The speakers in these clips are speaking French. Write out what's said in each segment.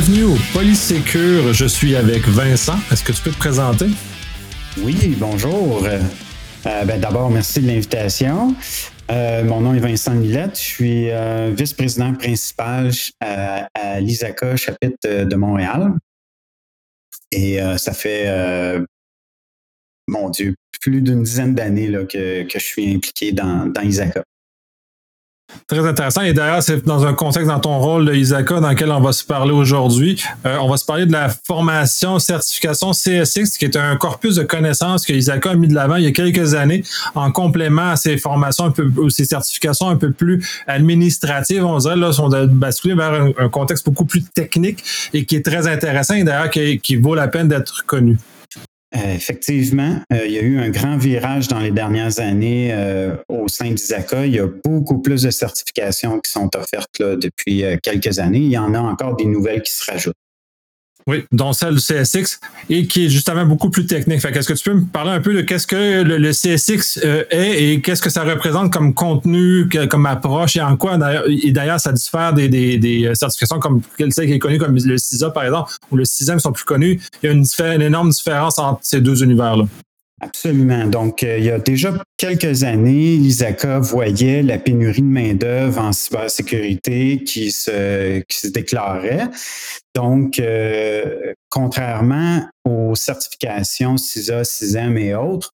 bienvenue au Polysécure. Je suis avec Vincent. Est-ce que tu peux te présenter? Oui, bonjour. Euh, ben, D'abord, merci de l'invitation. Euh, mon nom est Vincent Millette. Je suis euh, vice-président principal à, l'ISACA, chapitre de Montréal. Et ça fait, mon Dieu, plus d'une dizaine d'années que, je suis impliqué dans, dans ISACA. Très intéressant. Et d'ailleurs, c'est dans un contexte dans ton rôle de Isaka dans lequel on va se parler aujourd'hui. Euh, on va se parler de la formation certification CSX, qui est un corpus de connaissances que Isaka a mis de l'avant il y a quelques années en complément à ses formations un peu, ou ses certifications un peu plus administratives. On dirait là, sont basculés vers un, contexte beaucoup plus technique et qui est très intéressant et d'ailleurs qui, qui vaut la peine d'être connu. Euh, effectivement, euh, il y a eu un grand virage dans les dernières années euh, au sein d'ISACA. Il y a beaucoup plus de certifications qui sont offertes là, depuis quelques années. Il y en a encore des nouvelles qui se rajoutent. Oui, dont celle du CSX et qui est justement beaucoup plus technique. Fait qu'est-ce que tu peux me parler un peu de qu'est-ce que le, CSX euh, est et qu'est-ce que ça représente comme contenu, comme approche et en quoi et d'ailleurs ça diffère des, certifications comme celle qui est connue comme le CISA par exemple ou le CISM sont plus connus. Il y a une, une énorme différence entre ces deux univers-là. Absolument. Donc, euh, il y a déjà quelques années, l'ISACA voyait la pénurie de main-d'œuvre en cybersécurité qui se, qui se déclarait. Donc, euh, contrairement aux certifications CISA, CISM et autres,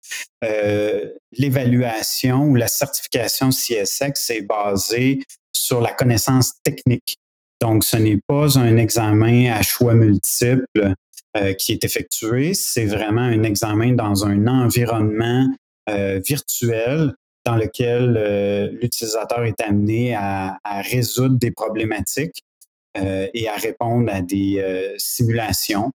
euh, l'évaluation ou la certification CSX est basée sur la connaissance technique. Donc, ce n'est pas un examen à choix multiples euh, qui est effectué, c'est vraiment un examen dans un environnement euh, virtuel dans lequel euh, l'utilisateur est amené à, résoudre des problématiques et à répondre à des simulations.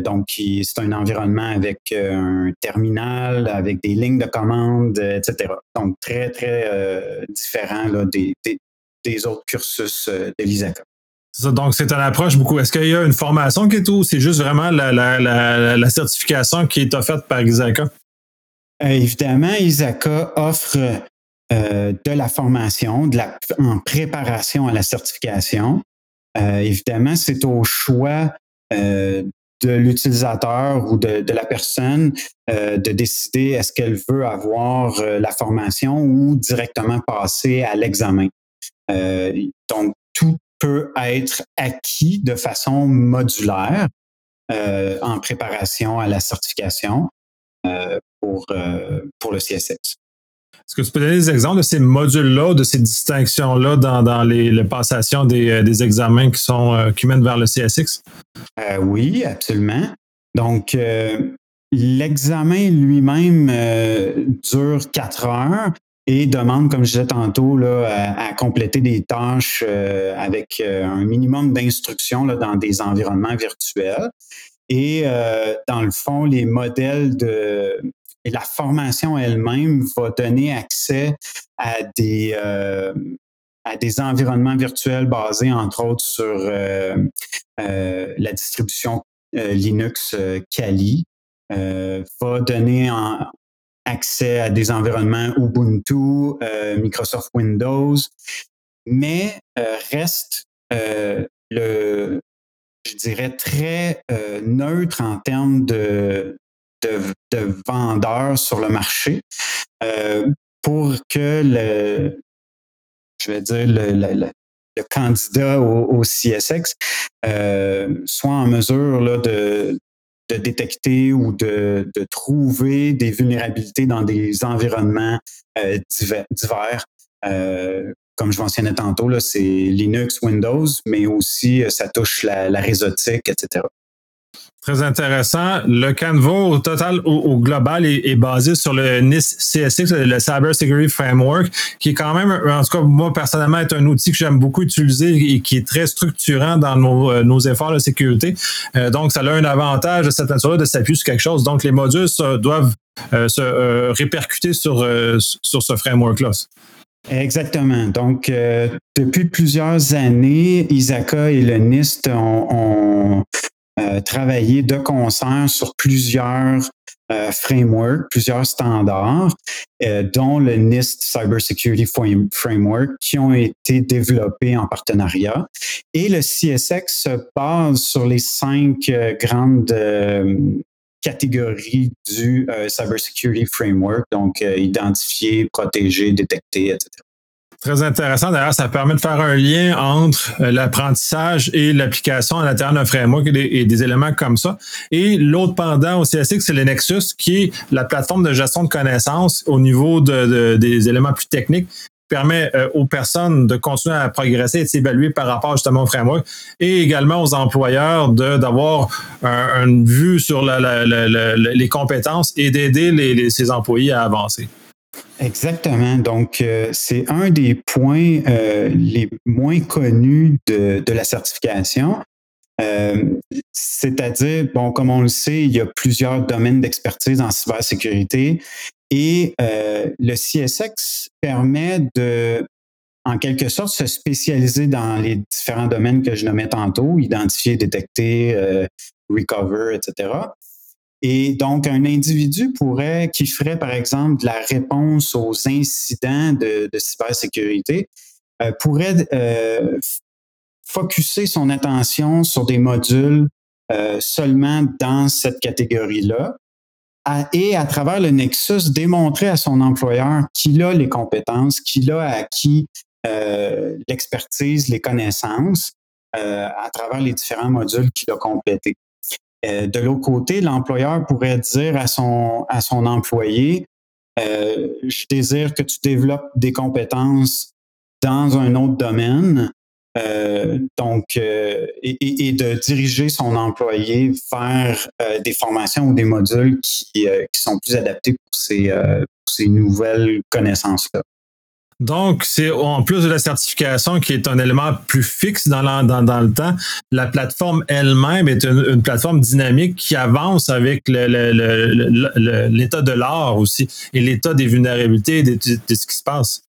donc, c'est un environnement avec un terminal, avec des lignes de commande, etc. Donc, très, très différent là, des, des, autres cursus de l'ISACA donc, c'est une approche beaucoup. Est-ce qu'il y a une formation qui est tout c'est juste vraiment la, certification qui est offerte par Isaka? Euh, évidemment, Isaka offre euh, de la formation de la, en préparation à la certification. Euh, évidemment, c'est au choix de l'utilisateur ou de, de, la personne de décider est-ce qu'elle veut avoir la formation ou directement passer à l'examen. donc, tout peut être acquis de façon modulaire euh, en préparation à la certification euh, pour, euh, pour le CSX. Est-ce que tu peux donner des exemples de ces modules-là, de ces distinctions-là dans, dans les, les, passations des, des, examens qui, sont, qui mènent vers le CSX? oui, absolument. Donc, l'examen lui-même dure quatre heures et demande, comme je disais tantôt, là, à, compléter des tâches euh, avec euh, un minimum d'instructions dans des environnements virtuels. Et euh, dans le fond, les modèles de et la formation elle-même va donner accès à des à des environnements virtuels basés entre autres sur la distribution Linux Kali. va donner en, accès à des environnements Ubuntu, euh, Microsoft Windows, mais euh, reste euh, le, je dirais, très neutre en termes de, de, vendeurs sur le marché pour que le, je vais dire, le, candidat au, au CSX soit en mesure là, de, de détecter ou de, de, trouver des vulnérabilités dans des environnements euh, divers. Euh, comme je mentionnais tantôt, c'est Linux, Windows, mais aussi euh, ça touche la, la réseautique, etc. Très intéressant. Le Canva au total, au, global, est, basé sur le NIST CSX, le Cyber Security Framework, qui est quand même, en tout cas, moi, personnellement, est un outil que j'aime beaucoup utiliser et qui est très structurant dans nos, euh, efforts de sécurité. Euh, donc, ça a un avantage de cette nature-là de s'appuyer sur quelque chose. Donc, les modules doivent euh, se répercuter sur, sur ce framework-là. Exactement. Donc, depuis plusieurs années, Isaka et le NIST ont, ont euh, travailler de concert sur plusieurs euh, frameworks, plusieurs standards, euh, dont le NIST Cybersecurity Framework, qui ont été développés en partenariat. Et le CSX se base sur les cinq grandes catégories du Cybersecurity Framework, donc identifier, protéger, détecter, etc. Très intéressant. D'ailleurs, ça permet de faire un lien entre euh, l'apprentissage et l'application à l'intérieur d'un framework et des, éléments comme ça. Et l'autre pendant au CSX, c'est le Nexus, qui est la plateforme de gestion de connaissances au niveau de, des éléments plus techniques permet euh, aux personnes de continuer à progresser et de s'évaluer par rapport justement au framework et également aux employeurs d'avoir une vue sur les compétences et d'aider ces employés à avancer. Exactement. Donc, euh, c'est un des points euh, les moins connus de, la certification. Euh, c'est-à-dire, bon, comme on le sait, il y a plusieurs domaines d'expertise en cybersécurité et le CSX permet de, en quelque sorte, se spécialiser dans les différents domaines que je nommais tantôt, identifier, détecter, recover, etc. Et donc, un individu pourrait, qui ferait par exemple de la réponse aux incidents de, cybersécurité, euh, pourrait euh, focuser son attention sur des modules euh, seulement dans cette catégorie-là et à travers le Nexus, démontrer à son employeur qu'il a les compétences, qu'il a acquis l'expertise, les connaissances à travers les différents modules qu'il a complétés. Euh, de l'autre côté, l'employeur pourrait dire à son, à son employé, euh, je désire que tu développes des compétences dans un autre domaine, euh, donc, et, de diriger son employé vers des formations ou des modules qui, qui sont plus adaptés pour ces, pour ces nouvelles connaissances-là. Donc, c'est en plus de la certification qui est un élément plus fixe dans, dans, le temps, la plateforme elle-même est une, plateforme dynamique qui avance avec l'état de l'art aussi et l'état des vulnérabilités de, de, ce qui se passe.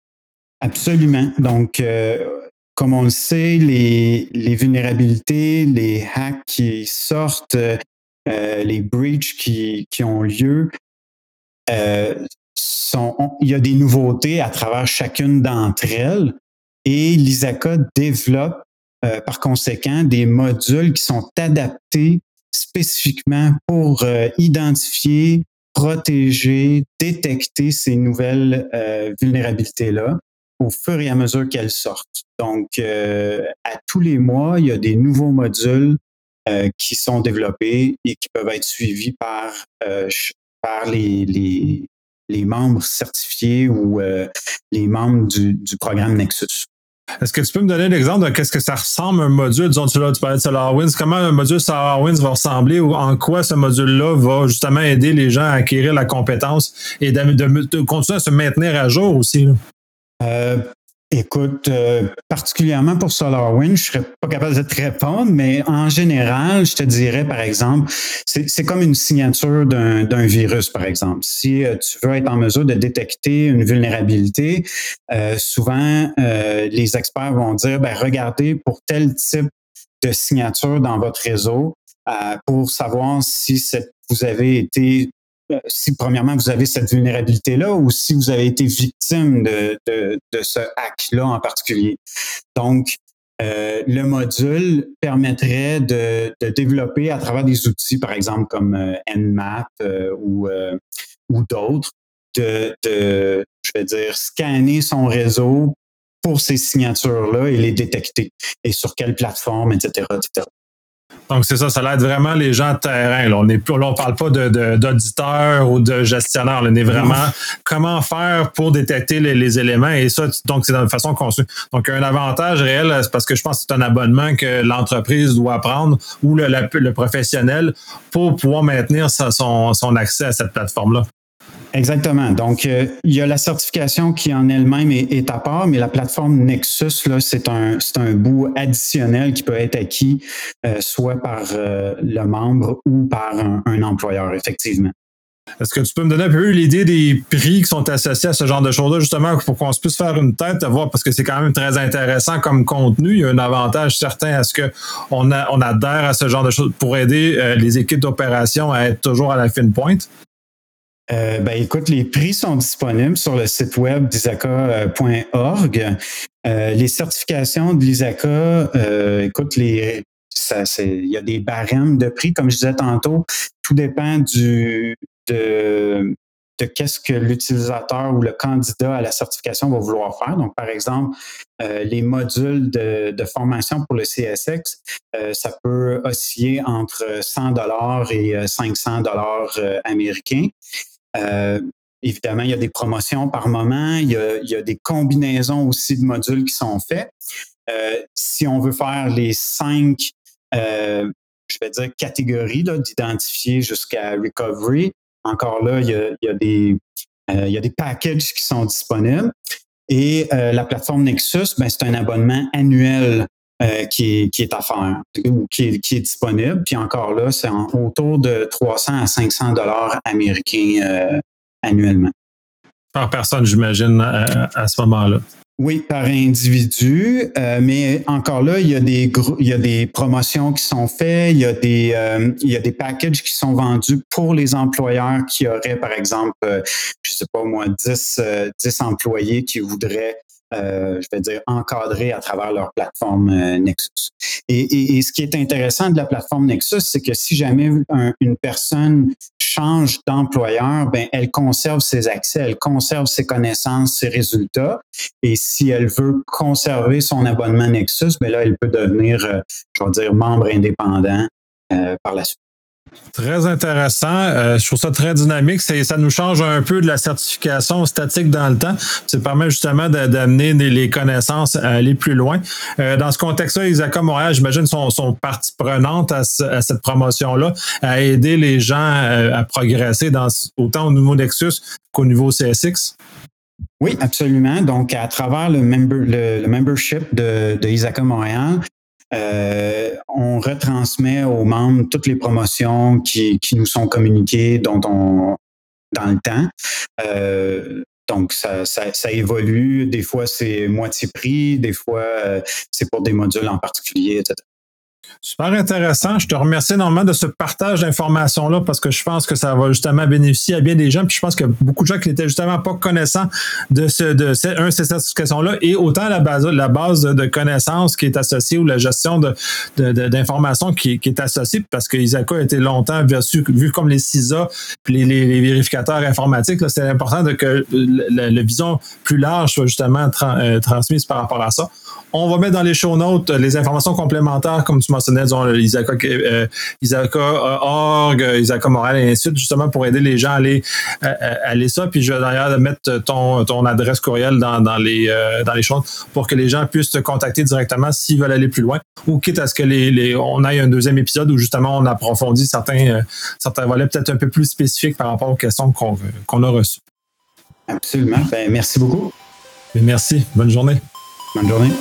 Absolument. Donc, euh, comme on le sait, les, les, vulnérabilités, les hacks qui sortent, euh, les breaches qui, qui ont lieu, euh, il y a des nouveautés à travers chacune d'entre elles et l'ISACA développe euh, par conséquent des modules qui sont adaptés spécifiquement pour euh, identifier, protéger, détecter ces nouvelles euh, vulnérabilités-là au fur et à mesure qu'elles sortent. Donc, à tous les mois, il y a des nouveaux modules qui sont développés et qui peuvent être suivis par, par les, les, les membres certifiés ou euh, les membres du, programme Nexus. Est-ce que tu peux me donner l'exemple de qu'est-ce que ça ressemble un module, disons, tu, là, tu parlais de SolarWinds, comment un module SolarWinds va ressembler ou en quoi ce module-là va justement aider les gens à acquérir la compétence et de, continuer à se maintenir à jour aussi? Euh, Écoute, euh, particulièrement pour SolarWinds, je serais pas capable de te répondre, mais en général, je te dirais, par exemple, c'est comme une signature d'un virus, par exemple. Si euh, tu veux être en mesure de détecter une vulnérabilité, euh, souvent, les experts vont dire, ben, regardez pour tel type de signature dans votre réseau pour savoir si vous avez été euh, si premièrement vous avez cette vulnérabilité-là ou si vous avez été victime de, de, de ce hack-là en particulier. Donc, euh, le module permettrait de, de, développer à travers des outils, par exemple comme euh, Nmap euh, ou, euh, ou d'autres, de, de, je vais dire, scanner son réseau pour ces signatures-là et les détecter. Et sur quelle plateforme, etc., etc. Donc, c'est ça, ça l'aide vraiment les gens de terrain. Là. On ne parle pas d'auditeurs de, ou de gestionnaires. On est vraiment comment faire pour détecter les, éléments. Et ça, donc, c'est de façon conçue. Donc, un avantage réel, c'est parce que je pense que c'est un abonnement que l'entreprise doit prendre ou le, le, professionnel pour pouvoir maintenir son, son accès à cette plateforme-là. Exactement. Donc, euh, il y a la certification qui en elle-même est, à part, mais la plateforme Nexus, là, c'est un, un bout additionnel qui peut être acquis euh, soit par euh, le membre ou par un, employeur, effectivement. Est-ce que tu peux me donner un peu l'idée des prix qui sont associés à ce genre de choses-là, justement, pour qu'on puisse faire une tête, à voir, parce que c'est quand même très intéressant comme contenu. Il y a un avantage certain à ce qu'on on adhère à ce genre de choses pour aider les équipes d'opération à être toujours à la fine pointe? Euh, ben, écoute, les prix sont disponibles sur le site web d'ISACA.org. Euh, les certifications de l'ISACA, écoute, les, il y a des barèmes de prix, comme je disais tantôt. Tout dépend du, de, de qu'est-ce que l'utilisateur ou le candidat à la certification va vouloir faire. Donc, par exemple, euh, les modules de, formation pour le CSX, euh, ça peut osciller entre 100 dollars et 500 euh, dollars américains. Évidemment, il y a des promotions par moment, il y a, des combinaisons aussi de modules qui sont faits. si on veut faire les cinq je vais dire, catégories d'identifier jusqu'à recovery encore là, il y a, des, euh, il y a des packages qui sont disponibles. Et euh, la plateforme Nexus, ben, c'est un abonnement annuel euh, qui, est, qui est offert ou qui est, qui est disponible. Puis encore là, c'est autour de 300 à 500 dollars américains annuellement. Par personne, j'imagine, à, ce moment-là. Oui, par individu, euh, mais encore là, il y a des il y a des promotions qui sont faites, il y a des euh, il y a des packages qui sont vendus pour les employeurs qui auraient par exemple euh, je sais pas moi 10 10 employés qui voudraient euh, je vais dire, encadrés à travers leur plateforme euh, Nexus. Et, ce qui est intéressant de la plateforme Nexus, c'est que si jamais une personne change d'employeur, ben elle conserve ses accès, elle conserve ses connaissances, ses résultats. Et si elle veut conserver son abonnement Nexus, ben là, elle peut devenir, euh, je vais dire, membre indépendant par la suite. Très intéressant. Euh, je trouve ça très dynamique. Ça nous change un peu de la certification statique dans le temps. Ça permet justement d'amener les connaissances à aller plus loin. Euh, dans ce contexte-là, Isaac Montréal, j'imagine, sont, sont partie prenante à, cette promotion-là, à aider les gens euh, à, progresser dans, autant au niveau Nexus qu'au niveau CSX. Oui, absolument. Donc, à travers le, membership de, de Montréal, euh, on retransmet aux membres toutes les promotions qui, qui nous sont communiquées dont on, dans le temps. Euh, donc, ça, ça, ça, évolue. Des fois, c'est moitié prix, des fois, euh, c'est pour des modules en particulier, etc. Super intéressant. Je te remercie énormément de ce partage d'informations-là parce que je pense que ça va justement bénéficier à bien des gens. Puis je pense que beaucoup de gens qui n'étaient justement pas connaissants de de ces certifications-là et autant la base, la base de connaissances qui est associée ou la gestion de, d'informations qui, qui, est associée parce que Isaka a été longtemps vu comme les CISA puis les, vérificateurs informatiques. C'est important de que la, vision plus large soit justement euh, transmise par rapport à ça. On va mettre dans les show notes les informations complémentaires, comme tu mentionnais, disons, Isaka, euh, Isaka euh, Org, Moral et ainsi de suite, justement pour aider les gens à aller, à, aller ça. Puis je vais d'ailleurs mettre ton, ton adresse courriel dans, dans les, euh, dans les choses pour que les gens puissent te contacter directement s'ils veulent aller plus loin ou quitte à ce que les, les on aille un deuxième épisode où justement on approfondit certains, euh, certains volets peut-être un peu plus spécifiques par rapport aux questions qu'on qu'on a reçues. Absolument. Ben, merci beaucoup. merci. Bonne journée. Bonne journée.